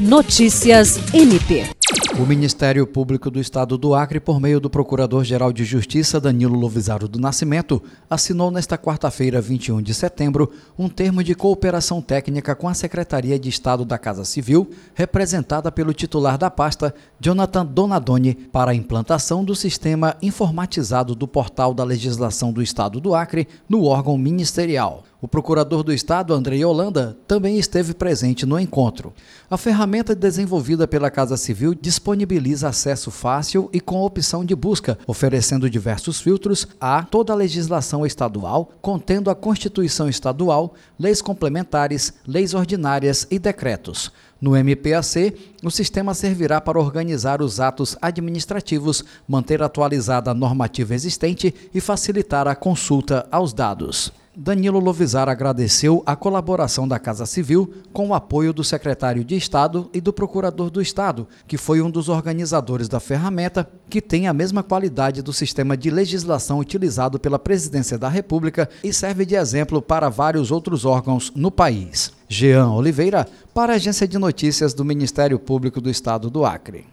Notícias MP. O Ministério Público do Estado do Acre, por meio do Procurador-Geral de Justiça Danilo Lovisaro do Nascimento, assinou nesta quarta-feira, 21 de setembro, um termo de cooperação técnica com a Secretaria de Estado da Casa Civil, representada pelo titular da pasta, Jonathan Donadoni, para a implantação do sistema informatizado do Portal da Legislação do Estado do Acre no órgão ministerial. O procurador do Estado, Andrei Holanda, também esteve presente no encontro. A ferramenta desenvolvida pela Casa Civil disponibiliza acesso fácil e com opção de busca, oferecendo diversos filtros a toda a legislação estadual, contendo a Constituição Estadual, leis complementares, leis ordinárias e decretos. No MPAC, o sistema servirá para organizar os atos administrativos, manter atualizada a normativa existente e facilitar a consulta aos dados. Danilo Lovisar agradeceu a colaboração da Casa Civil com o apoio do secretário de Estado e do procurador do Estado, que foi um dos organizadores da ferramenta, que tem a mesma qualidade do sistema de legislação utilizado pela Presidência da República e serve de exemplo para vários outros órgãos no país. Jean Oliveira, para a Agência de Notícias do Ministério Público do Estado do Acre.